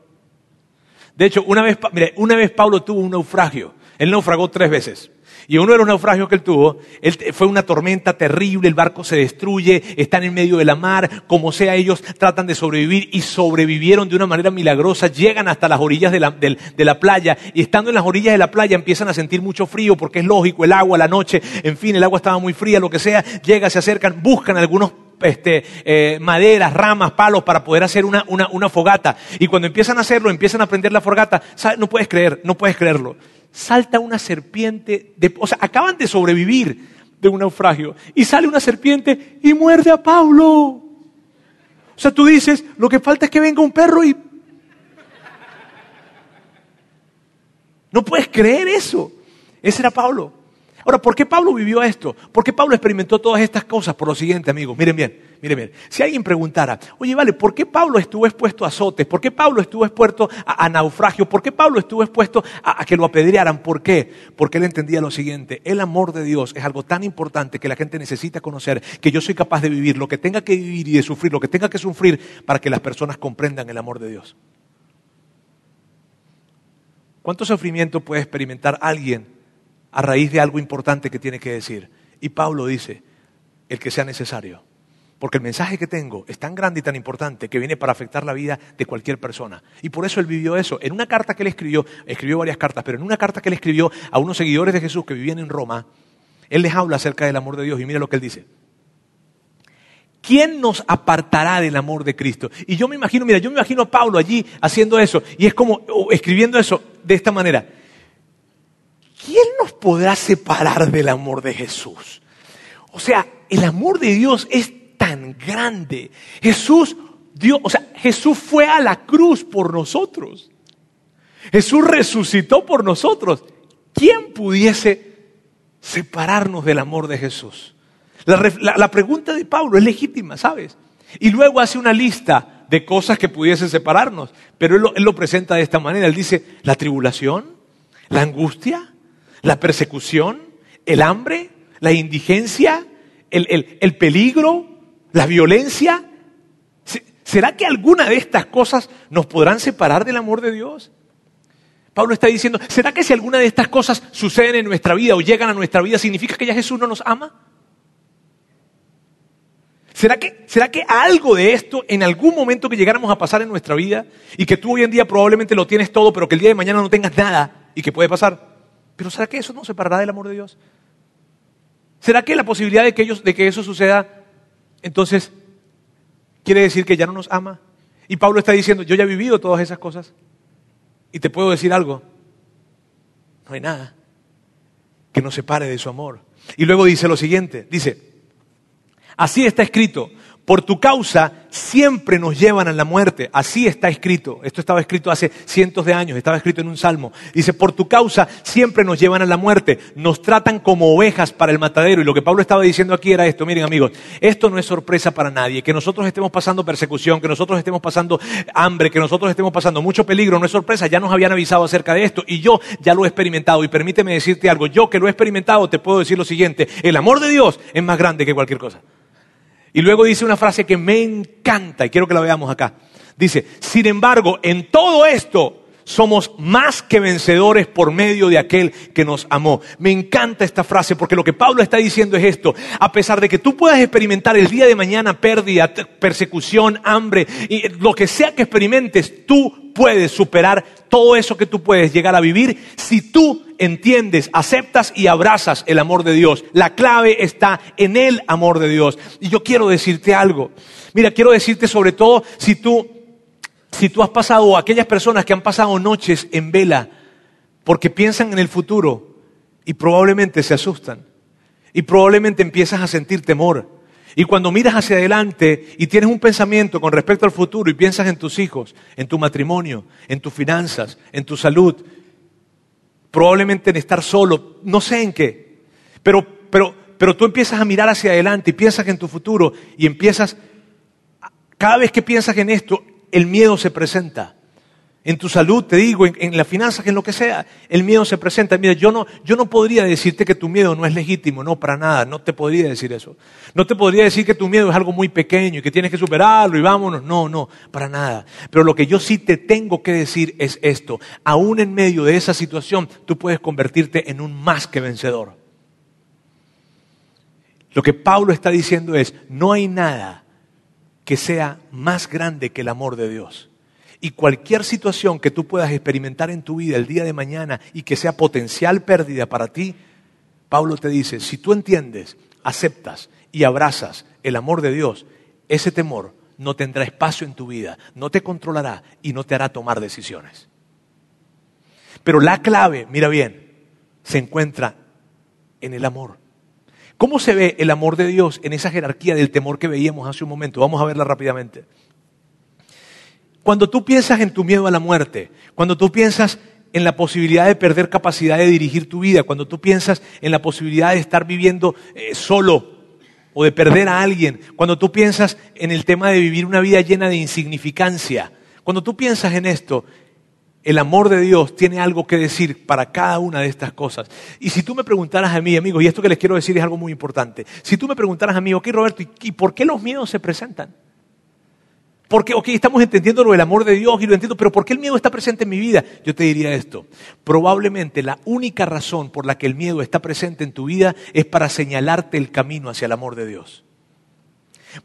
B: De hecho, una vez, mire, una vez Pablo tuvo un naufragio. Él naufragó tres veces. Y uno de los naufragios que él tuvo, fue una tormenta terrible, el barco se destruye, están en medio de la mar, como sea ellos tratan de sobrevivir y sobrevivieron de una manera milagrosa, llegan hasta las orillas de la, playa y estando en las orillas de la playa empiezan a sentir mucho frío porque es lógico, el agua, la noche, en fin, el agua estaba muy fría, lo que sea, llegan, se acercan, buscan algunos este, eh, maderas, ramas, palos para poder hacer una, una, una, fogata. Y cuando empiezan a hacerlo, empiezan a prender la fogata, no puedes creer, no puedes creerlo salta una serpiente, de, o sea, acaban de sobrevivir de un naufragio, y sale una serpiente y muerde a Pablo. O sea, tú dices, lo que falta es que venga un perro y... No puedes creer eso. Ese era Pablo. Ahora, ¿por qué Pablo vivió esto? ¿Por qué Pablo experimentó todas estas cosas? Por lo siguiente, amigos, miren bien, bien. Si alguien preguntara, oye, vale, ¿por qué Pablo estuvo expuesto a azotes? ¿Por qué Pablo estuvo expuesto a, naufragio? ¿Por qué Pablo estuvo expuesto a, a, que lo apedrearan? ¿Por qué? Porque él entendía lo siguiente, el amor de Dios es algo tan importante que la gente necesita conocer, que yo soy capaz de vivir lo que tenga que vivir y de sufrir lo que tenga que sufrir para que las personas comprendan el amor de Dios. ¿Cuánto sufrimiento puede experimentar alguien a raíz de algo importante que tiene que decir. Y Pablo dice, el que sea necesario. Porque el mensaje que tengo es tan grande y tan importante que viene para afectar la vida de cualquier persona. Y por eso él vivió eso. En una carta que él escribió, escribió varias cartas, pero en una carta que él escribió a unos seguidores de Jesús que vivían en Roma, él les habla acerca del amor de Dios y mira lo que él dice. ¿Quién nos apartará del amor de Cristo? Y yo me imagino, mira, yo me imagino a Pablo allí haciendo eso y es como escribiendo eso de esta manera. ¿quién nos podrá separar del amor de Jesús? O sea, el amor de Dios es tan grande. Jesús dio, o sea, Jesús fue a la cruz por nosotros. Jesús resucitó por nosotros. ¿Quién pudiese separarnos del amor de Jesús? La, pregunta de Pablo es legítima, ¿sabes? Y luego hace una lista de cosas que pudiesen separarnos, pero él lo presenta de esta manera. Él dice, la tribulación, la angustia, la persecución, el hambre, la indigencia, el, peligro, la violencia. ¿Será que alguna de estas cosas nos podrán separar del amor de Dios? Pablo está diciendo, ¿será que si alguna de estas cosas suceden en nuestra vida o llegan a nuestra vida, significa que ya Jesús no nos ama? ¿Será que, ¿Será que algo de esto en algún momento que llegáramos a pasar en nuestra vida y que tú hoy en día probablemente lo tienes todo, pero que el día de mañana no tengas nada y que puede pasar? Pero ¿será que eso nos separará del amor de Dios? ¿Será que la posibilidad de que, ellos, de que eso suceda, entonces, quiere decir que ya no nos ama? Y Pablo está diciendo, yo ya he vivido todas esas cosas. Y te puedo decir algo, no hay nada que nos separe de su amor. Y luego dice lo siguiente, dice, así está escrito, por tu causa siempre nos llevan a la muerte. Así está escrito. Esto estaba escrito hace cientos de años, estaba escrito en un salmo. Dice, por tu causa siempre nos llevan a la muerte. Nos tratan como ovejas para el matadero. Y lo que Pablo estaba diciendo aquí era esto. Miren amigos, esto no es sorpresa para nadie. Que nosotros estemos pasando persecución, que nosotros estemos pasando hambre, que nosotros estemos pasando mucho peligro, no es sorpresa. Ya nos habían avisado acerca de esto. Y yo ya lo he experimentado. Y permíteme decirte algo. Yo que lo he experimentado te puedo decir lo siguiente. El amor de Dios es más grande que cualquier cosa. Y luego dice una frase que me encanta y quiero que la veamos acá. Dice, sin embargo, en todo esto somos más que vencedores por medio de aquel que nos amó. Me encanta esta frase porque lo que Pablo está diciendo es esto. A pesar de que tú puedas experimentar el día de mañana pérdida, persecución, hambre, y lo que sea que experimentes, tú puedes superar todo eso que tú puedes llegar a vivir si tú entiendes, aceptas y abrazas el amor de Dios. La clave está en el amor de Dios. Y yo quiero decirte algo. Mira, quiero decirte sobre todo si tú si tú has pasado, aquellas personas que han pasado noches en vela porque piensan en el futuro y probablemente se asustan y probablemente empiezas a sentir temor. Y cuando miras hacia adelante y tienes un pensamiento con respecto al futuro y piensas en tus hijos, en tu matrimonio, en tus finanzas, en tu salud, probablemente en estar solo, no sé en qué, pero, pero, pero tú empiezas a mirar hacia adelante y piensas en tu futuro y empiezas, cada vez que piensas en esto, el miedo se presenta. En tu salud, te digo, en, en las finanzas, en lo que sea, el miedo se presenta. Mira, yo no, yo no podría decirte que tu miedo no es legítimo, no, para nada, no te podría decir eso. No te podría decir que tu miedo es algo muy pequeño y que tienes que superarlo y vámonos, no, no, para nada. Pero lo que yo sí te tengo que decir es esto, aún en medio de esa situación, tú puedes convertirte en un más que vencedor. Lo que Pablo está diciendo es, no hay nada que sea más grande que el amor de Dios. Y cualquier situación que tú puedas experimentar en tu vida el día de mañana y que sea potencial pérdida para ti, Pablo te dice, si tú entiendes, aceptas y abrazas el amor de Dios, ese temor no tendrá espacio en tu vida, no te controlará y no te hará tomar decisiones. Pero la clave, mira bien, se encuentra en el amor. ¿Cómo se ve el amor de Dios en esa jerarquía del temor que veíamos hace un momento? Vamos a verla rápidamente. Cuando tú piensas en tu miedo a la muerte, cuando tú piensas en la posibilidad de perder capacidad de dirigir tu vida, cuando tú piensas en la posibilidad de estar viviendo eh, solo o de perder a alguien, cuando tú piensas en el tema de vivir una vida llena de insignificancia, cuando tú piensas en esto, el amor de Dios tiene algo que decir para cada una de estas cosas. Y si tú me preguntaras a mí, amigos, y esto que les quiero decir es algo muy importante, si tú me preguntaras a mí, ok Roberto, ¿y por qué los miedos se presentan? Porque, ok, estamos entendiendo lo del amor de Dios y lo entiendo, pero ¿por qué el miedo está presente en mi vida? Yo te diría esto. Probablemente la única razón por la que el miedo está presente en tu vida es para señalarte el camino hacia el amor de Dios.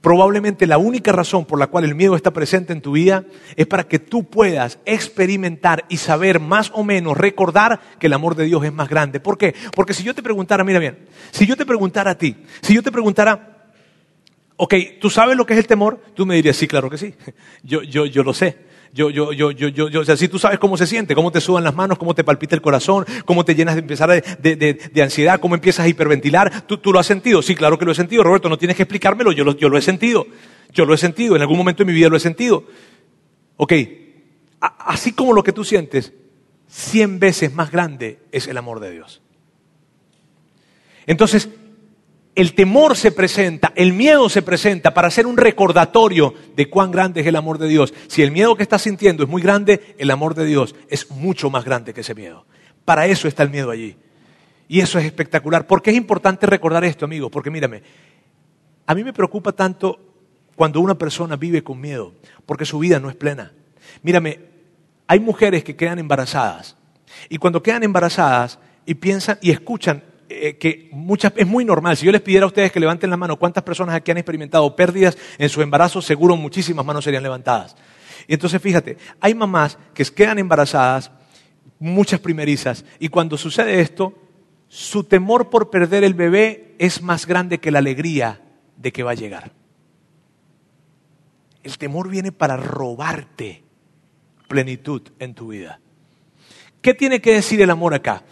B: Probablemente la única razón por la cual el miedo está presente en tu vida es para que tú puedas experimentar y saber más o menos, recordar que el amor de Dios es más grande. ¿Por qué? Porque si yo te preguntara, mira bien, si yo te preguntara a ti, si yo te preguntara, ok, ¿tú sabes lo que es el temor? Tú me dirías, sí, claro que sí. Yo, yo, yo lo sé. Yo, yo, yo, yo, yo, o sea, si tú sabes cómo se siente, cómo te sudan las manos, cómo te palpita el corazón, cómo te llenas de empezar de, de, de, ansiedad, cómo empiezas a hiperventilar, ¿Tú, ¿Tú, lo has sentido. Sí, claro que lo he sentido, Roberto, no tienes que explicármelo, yo lo, yo lo he sentido. Yo lo he sentido, en algún momento de mi vida lo he sentido. Ok, así como lo que tú sientes, cien veces más grande es el amor de Dios. Entonces, el temor se presenta, el miedo se presenta para hacer un recordatorio de cuán grande es el amor de Dios. Si el miedo que estás sintiendo es muy grande, el amor de Dios es mucho más grande que ese miedo. Para eso está el miedo allí. Y eso es espectacular. ¿Por qué es importante recordar esto, amigos? Porque mírame, a mí me preocupa tanto cuando una persona vive con miedo, porque su vida no es plena. Mírame, hay mujeres que quedan embarazadas y cuando quedan embarazadas y piensan y escuchan eh, que es muy normal. Si yo les pidiera a ustedes que levanten la mano, ¿cuántas personas aquí han experimentado pérdidas en su embarazo? Seguro muchísimas manos serían levantadas. Y entonces fíjate, hay mamás que quedan embarazadas, muchas primerizas, y cuando sucede esto, su temor por perder el bebé es más grande que la alegría de que va a llegar. El temor viene para robarte plenitud en tu vida. ¿Qué tiene que decir el amor acá?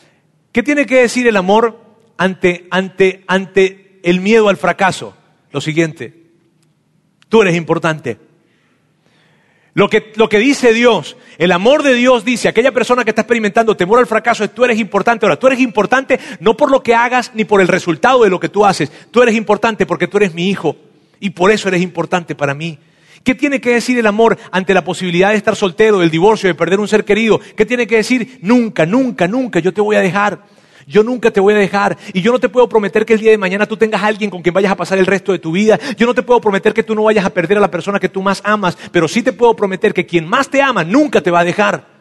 B: ¿Qué tiene que decir el amor ante, ante, ante el miedo al fracaso? Lo siguiente, tú eres importante. Lo que, lo que, dice Dios, el amor de Dios dice, aquella persona que está experimentando temor al fracaso es tú eres importante. Ahora, tú eres importante no por lo que hagas ni por el resultado de lo que tú haces. Tú eres importante porque tú eres mi hijo y por eso eres importante para mí. ¿Qué tiene que decir el amor ante la posibilidad de estar soltero, del divorcio, de perder un ser querido? ¿Qué tiene que decir? Nunca, nunca, nunca, yo te voy a dejar. Yo nunca te voy a dejar y yo no te puedo prometer que el día de mañana tú tengas a alguien con quien vayas a pasar el resto de tu vida. Yo no te puedo prometer que tú no vayas a perder a la persona que tú más amas, pero sí te puedo prometer que quien más te ama nunca te va a dejar.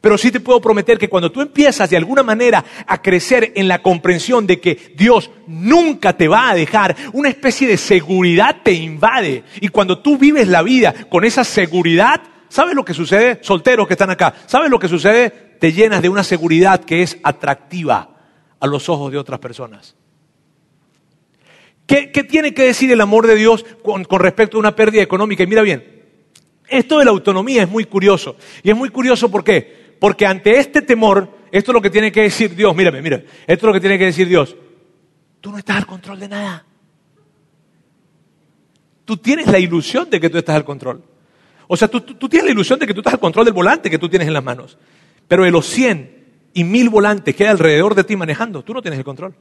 B: Pero sí te puedo prometer que cuando tú empiezas de alguna manera a crecer en la comprensión de que Dios nunca te va a dejar, una especie de seguridad te invade. Y cuando tú vives la vida con esa seguridad, ¿sabes lo que sucede? Solteros que están acá, ¿sabes lo que sucede? Te llenas de una seguridad que es atractiva a los ojos de otras personas. ¿Qué, tiene que decir el amor de Dios con, respecto a una pérdida económica? Y mira bien, esto de la autonomía es muy curioso. Y es muy curioso. Porque ante este temor, esto es lo que tiene que decir Dios, mírame, mira, esto es lo que tiene que decir Dios. Tú no estás al control de nada. Tú tienes la ilusión de que tú estás al control. O sea, tú, tú, tienes la ilusión de que tú estás al control del volante que tú tienes en las manos. Pero de los 100 y mil volantes que hay alrededor de ti manejando, tú no tienes el control.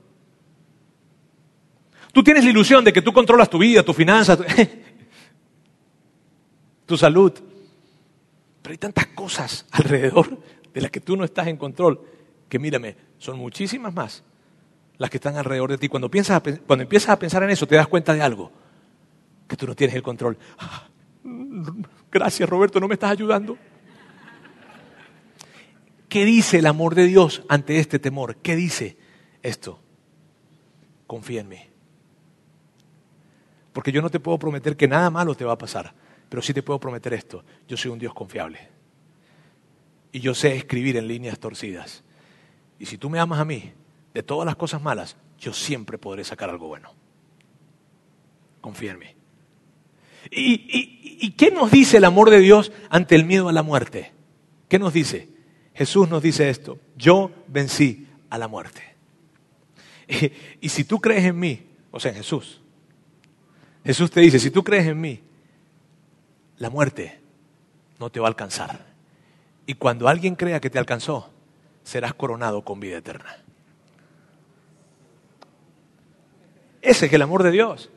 B: Tú tienes la ilusión de que tú controlas tu vida, tu finanzas, tu, salud. Pero hay tantas cosas alrededor de las que tú no estás en control que mírame, son muchísimas más las que están alrededor de ti. Cuando, piensas cuando empiezas a pensar en eso, te das cuenta de algo, que tú no tienes el control. Ah, gracias Roberto, no me estás ayudando. ¿Qué dice el amor de Dios ante este temor? ¿Qué dice esto? Confía en mí. Porque yo no te puedo prometer que nada malo te va a pasar, pero sí te puedo prometer esto. Yo soy un Dios confiable. Y yo sé escribir en líneas torcidas. Y si tú me amas a mí, de todas las cosas malas, yo siempre podré sacar algo bueno. Confía en mí. ¿Y, qué nos dice el amor de Dios ante el miedo a la muerte? ¿Qué nos dice? Jesús nos dice esto, yo vencí a la muerte. y si tú crees en mí, o sea, en Jesús, Jesús te dice, si tú crees en mí, la muerte no te va a alcanzar. Y cuando alguien crea que te alcanzó, serás coronado con vida eterna. Ese es el amor de Dios.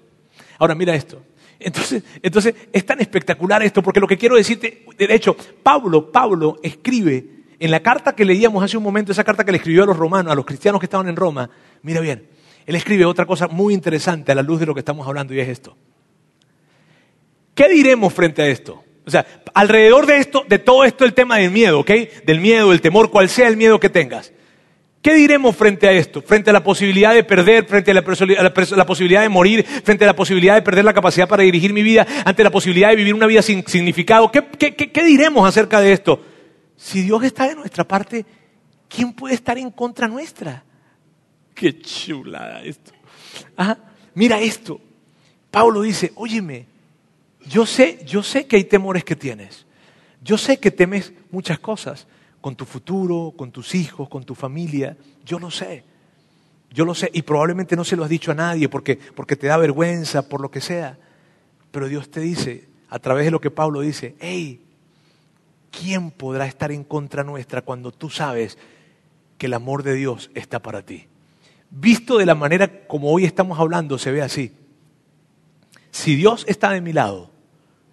B: Ahora mira esto. Entonces, entonces es tan espectacular esto, porque lo que quiero decirte, de hecho, Pablo, Pablo escribe en la carta que leíamos hace un momento, esa carta que le escribió a los romanos, a los cristianos que estaban en Roma, mira bien, él escribe otra cosa muy interesante a la luz de lo que estamos hablando y es esto. ¿Qué diremos frente a esto? O sea, alrededor de esto, de todo esto, el tema del miedo, ¿ok? Del miedo, del temor, cual sea el miedo que tengas. ¿Qué diremos frente a esto? Frente a la posibilidad de perder, frente a la, posibilidad de morir, frente a la posibilidad de perder la capacidad para dirigir mi vida, ante la posibilidad de vivir una vida sin significado. ¿Qué, qué diremos acerca de esto? Si Dios está de nuestra parte, ¿quién puede estar en contra nuestra? Qué chulada esto. Ajá. Mira esto. Pablo dice, óyeme, yo sé, yo sé que hay temores que tienes. Yo sé que temes muchas cosas con tu futuro, con tus hijos, con tu familia. Yo lo sé. Yo lo sé. Y probablemente no se lo has dicho a nadie porque, porque te da vergüenza, por lo que sea. Pero Dios te dice, a través de lo que Pablo dice, hey, ¿quién podrá estar en contra nuestra cuando tú sabes que el amor de Dios está para ti? Visto de la manera como hoy estamos hablando, se ve así. Si Dios está de mi lado,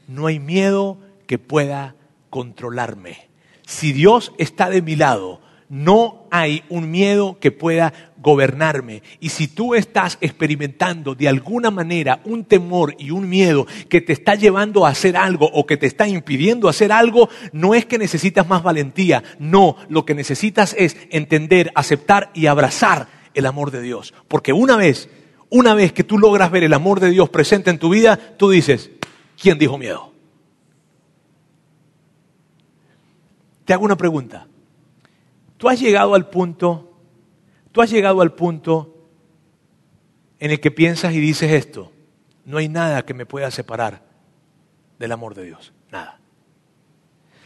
B: no hay miedo que pueda controlarme. Si Dios está de mi lado, no hay un miedo que pueda gobernarme. Y si tú estás experimentando de alguna manera un temor y un miedo que te está llevando a hacer algo o que te está impidiendo hacer algo, no es que necesitas más valentía, no, lo que necesitas es entender, aceptar y abrazar el amor de Dios. Porque una vez, una vez que tú logras ver el amor de Dios presente en tu vida, tú dices, ¿quién dijo miedo? Te hago una pregunta. Tú has llegado al punto, tú has llegado al punto en el que piensas y dices esto, no hay nada que me pueda separar del amor de Dios, nada.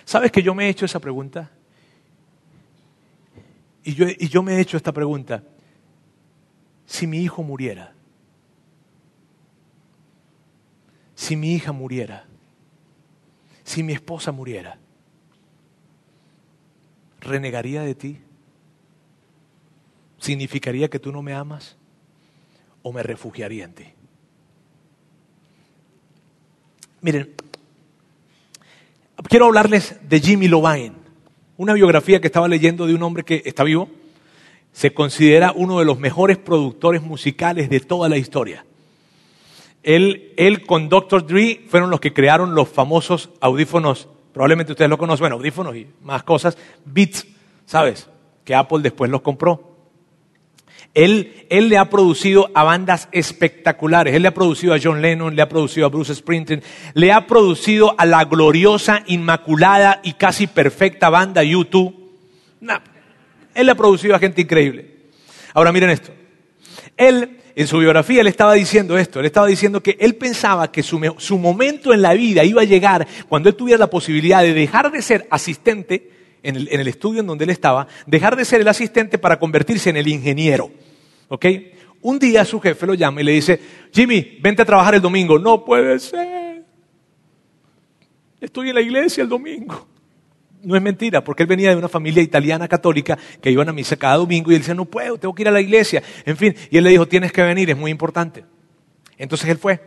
B: ¿Sabes que yo me he hecho esa pregunta? Y yo, y yo me he hecho esta pregunta, si mi hijo muriera, si mi hija muriera, si mi esposa muriera, renegaría de ti? ¿Significaría que tú no me amas? ¿O me refugiaría en ti? Miren, quiero hablarles de Jimmy Lovine, una biografía que estaba leyendo de un hombre que está vivo, se considera uno de los mejores productores musicales de toda la historia. Él, él con Dr. Dre fueron los que crearon los famosos audífonos probablemente ustedes lo conocen, audífonos y más cosas, Beats, ¿sabes? Que Apple después los compró. Él, él, le ha producido a bandas espectaculares. Él le ha producido a John Lennon, le ha producido a Bruce Springsteen, le ha producido a la gloriosa, inmaculada y casi perfecta banda YouTube. Él le ha producido a gente increíble. Ahora miren esto. Él en su biografía él estaba diciendo esto, él estaba diciendo que él pensaba que su, momento en la vida iba a llegar cuando él tuviera la posibilidad de dejar de ser asistente en el, estudio en donde él estaba, dejar de ser el asistente para convertirse en el ingeniero. ¿Ok? Un día su jefe lo llama y le dice, Jimmy, vente a trabajar el domingo. No puede ser. Estoy en la iglesia el domingo no es mentira, porque él venía de una familia italiana católica que iban a misa cada domingo y él decía, no puedo, tengo que ir a la iglesia. En fin, y él le dijo, tienes que venir, es muy importante. Entonces él fue.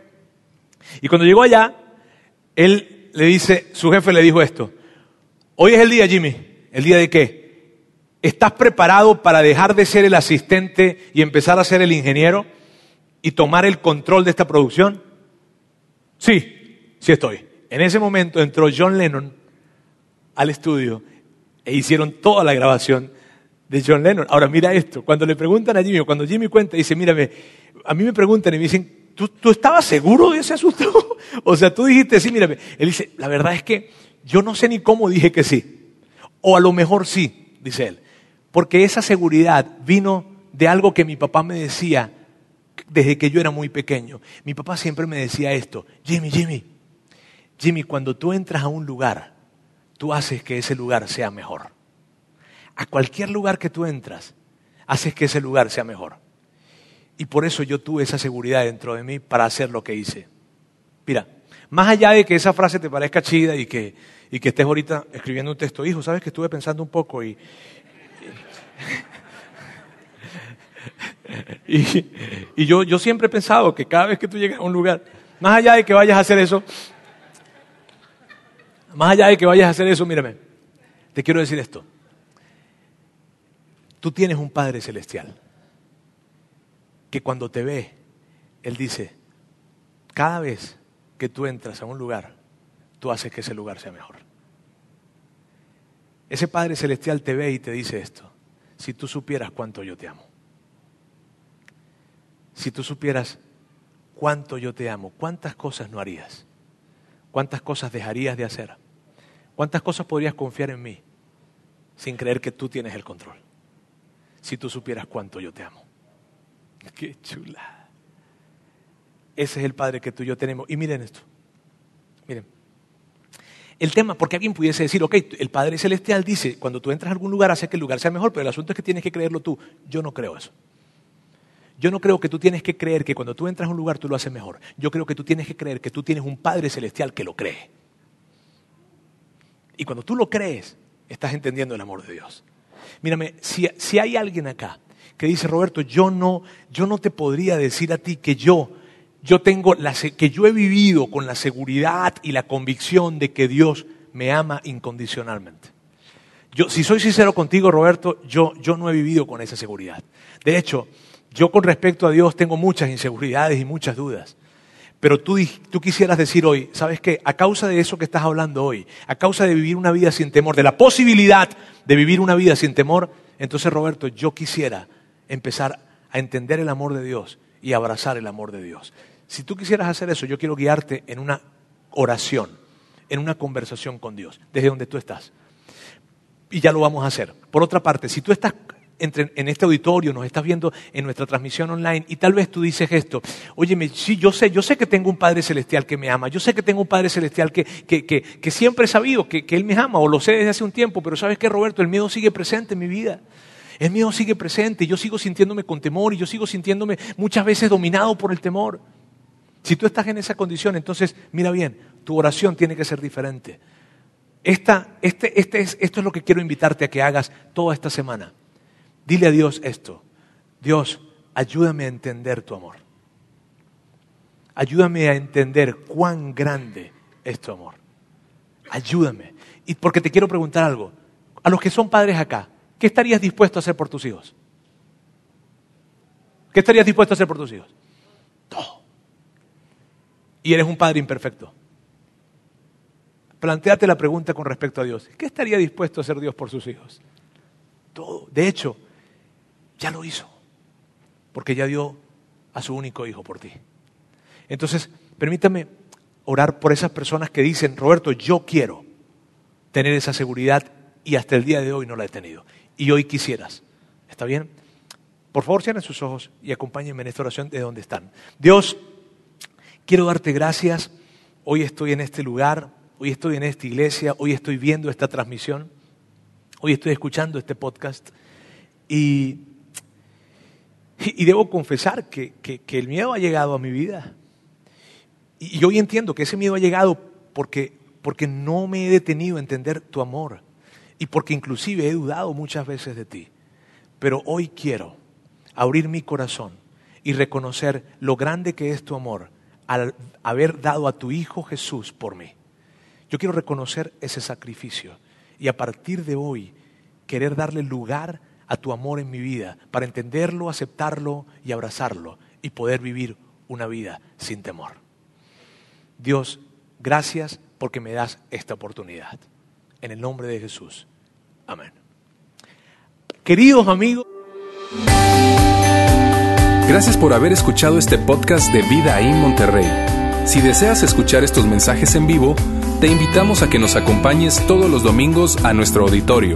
B: Y cuando llegó allá, él le dice, su jefe le dijo esto, Hoy es el día, Jimmy. ¿El día de qué? ¿Estás preparado para dejar de ser el asistente y empezar a ser el ingeniero y tomar el control de esta producción? Sí, sí estoy. En ese momento entró John Lennon al estudio e hicieron toda la grabación de John Lennon. Ahora mira esto, cuando le preguntan a Jimmy, cuando Jimmy cuenta, dice, mírame, a mí me preguntan y me dicen, ¿tú, tú estabas seguro de ese asunto? o sea, tú dijiste, sí, mírame. Él dice, la verdad es que yo no sé ni cómo dije que sí. O a lo mejor sí, dice él. Porque esa seguridad vino de algo que mi papá me decía desde que yo era muy pequeño. Mi papá siempre me decía esto, Jimmy, Jimmy, Jimmy, cuando tú entras a un lugar, tú haces que ese lugar sea mejor. A cualquier lugar que tú entras, haces que ese lugar sea mejor. Y por eso yo tuve esa seguridad dentro de mí para hacer lo que hice. Mira, más allá de que esa frase te parezca chida y que, y que estés ahorita escribiendo un texto, hijo, sabes que estuve pensando un poco y, y, yo, yo siempre he pensado que cada vez que tú llegas a un lugar, más allá de que vayas a hacer eso, más allá de que vayas a hacer eso, mírame, te quiero decir esto. Tú tienes un Padre Celestial que cuando te ve, Él dice, cada vez que tú entras a un lugar, tú haces que ese lugar sea mejor. Ese Padre Celestial te ve y te dice esto, si tú supieras cuánto yo te amo. Si tú supieras cuánto yo te amo, cuántas cosas no harías, cuántas cosas dejarías de hacer, cuántas cosas podrías confiar en mí sin creer que tú tienes el control. Si tú supieras cuánto yo te amo. Qué chula. Ese es el Padre que tú y yo tenemos. Y miren esto. Miren. El tema, porque alguien pudiese decir, ok, el Padre Celestial dice, cuando tú entras a algún lugar, hace que el lugar sea mejor, pero el asunto es que tienes que creerlo tú. Yo no creo eso. Yo no creo que tú tienes que creer que cuando tú entras a un lugar tú lo haces mejor. Yo creo que tú tienes que creer que tú tienes un Padre Celestial que lo cree. Y cuando tú lo crees, estás entendiendo el amor de Dios. Mírame, si, si hay alguien acá que dice, Roberto, yo no, yo no te podría decir a ti que yo, yo tengo la, que yo he vivido con la seguridad y la convicción de que Dios me ama incondicionalmente. Yo, si soy sincero contigo, Roberto, yo, yo no he vivido con esa seguridad. De hecho, yo con respecto a Dios tengo muchas inseguridades y muchas dudas. Pero tú, tú, quisieras decir hoy, ¿sabes qué? A causa de eso que estás hablando hoy, a causa de vivir una vida sin temor, de la posibilidad de vivir una vida sin temor, entonces Roberto, yo quisiera empezar a entender el amor de Dios y abrazar el amor de Dios. Si tú quisieras hacer eso, yo quiero guiarte en una oración, en una conversación con Dios, desde donde tú estás. Y ya lo vamos a hacer. Por otra parte, si tú estás en este auditorio, nos estás viendo en nuestra transmisión online y tal vez tú dices esto, óyeme, sí, yo sé, yo sé que tengo un Padre Celestial que me ama, yo sé que tengo un Padre Celestial que, que, siempre he sabido que, que Él me ama o lo sé desde hace un tiempo, pero ¿sabes qué, Roberto? El miedo sigue presente en mi vida. El miedo sigue presente, yo sigo sintiéndome con temor y yo sigo sintiéndome muchas veces dominado por el temor. Si tú estás en esa condición, entonces mira bien, tu oración tiene que ser diferente. Este, este es, esto es lo que quiero invitarte a que hagas toda esta semana. Dile a Dios esto. Dios, ayúdame a entender tu amor. Ayúdame a entender cuán grande es tu amor. Ayúdame. Y porque te quiero preguntar algo. A los que son padres acá, ¿qué estarías dispuesto a hacer por tus hijos? ¿Qué estarías dispuesto a hacer por tus hijos? Todo. Y eres un padre imperfecto. Plantéate la pregunta con respecto a Dios. ¿Qué estaría dispuesto a hacer Dios por sus hijos? Todo. De hecho, ya lo hizo, porque ya dio a su único hijo por ti. Entonces, permítame orar por esas personas que dicen, Roberto, yo quiero tener esa seguridad y hasta el día de hoy no la he tenido. Y hoy quisieras. ¿Está bien? Por favor, cierren sus ojos y acompáñenme en esta oración de donde están. Dios, quiero darte gracias. Hoy estoy en este lugar, hoy estoy en esta iglesia, hoy estoy viendo esta transmisión, hoy estoy escuchando este podcast. Y y, debo confesar que, el miedo ha llegado a mi vida. Y, hoy entiendo que ese miedo ha llegado porque, porque no me he detenido a entender tu amor y porque inclusive he dudado muchas veces de ti. Pero hoy quiero abrir mi corazón y reconocer lo grande que es tu amor al haber dado a tu Hijo Jesús por mí. Yo quiero reconocer ese sacrificio y a partir de hoy querer darle lugar a tu amor en mi vida, para entenderlo, aceptarlo y abrazarlo y poder vivir una vida sin temor. Dios, gracias porque me das esta oportunidad. En el nombre de Jesús. Amén. Queridos amigos.
A: Gracias por haber escuchado este podcast de Vida en Monterrey. Si deseas escuchar estos mensajes en vivo, te invitamos a que nos acompañes todos los domingos a nuestro auditorio.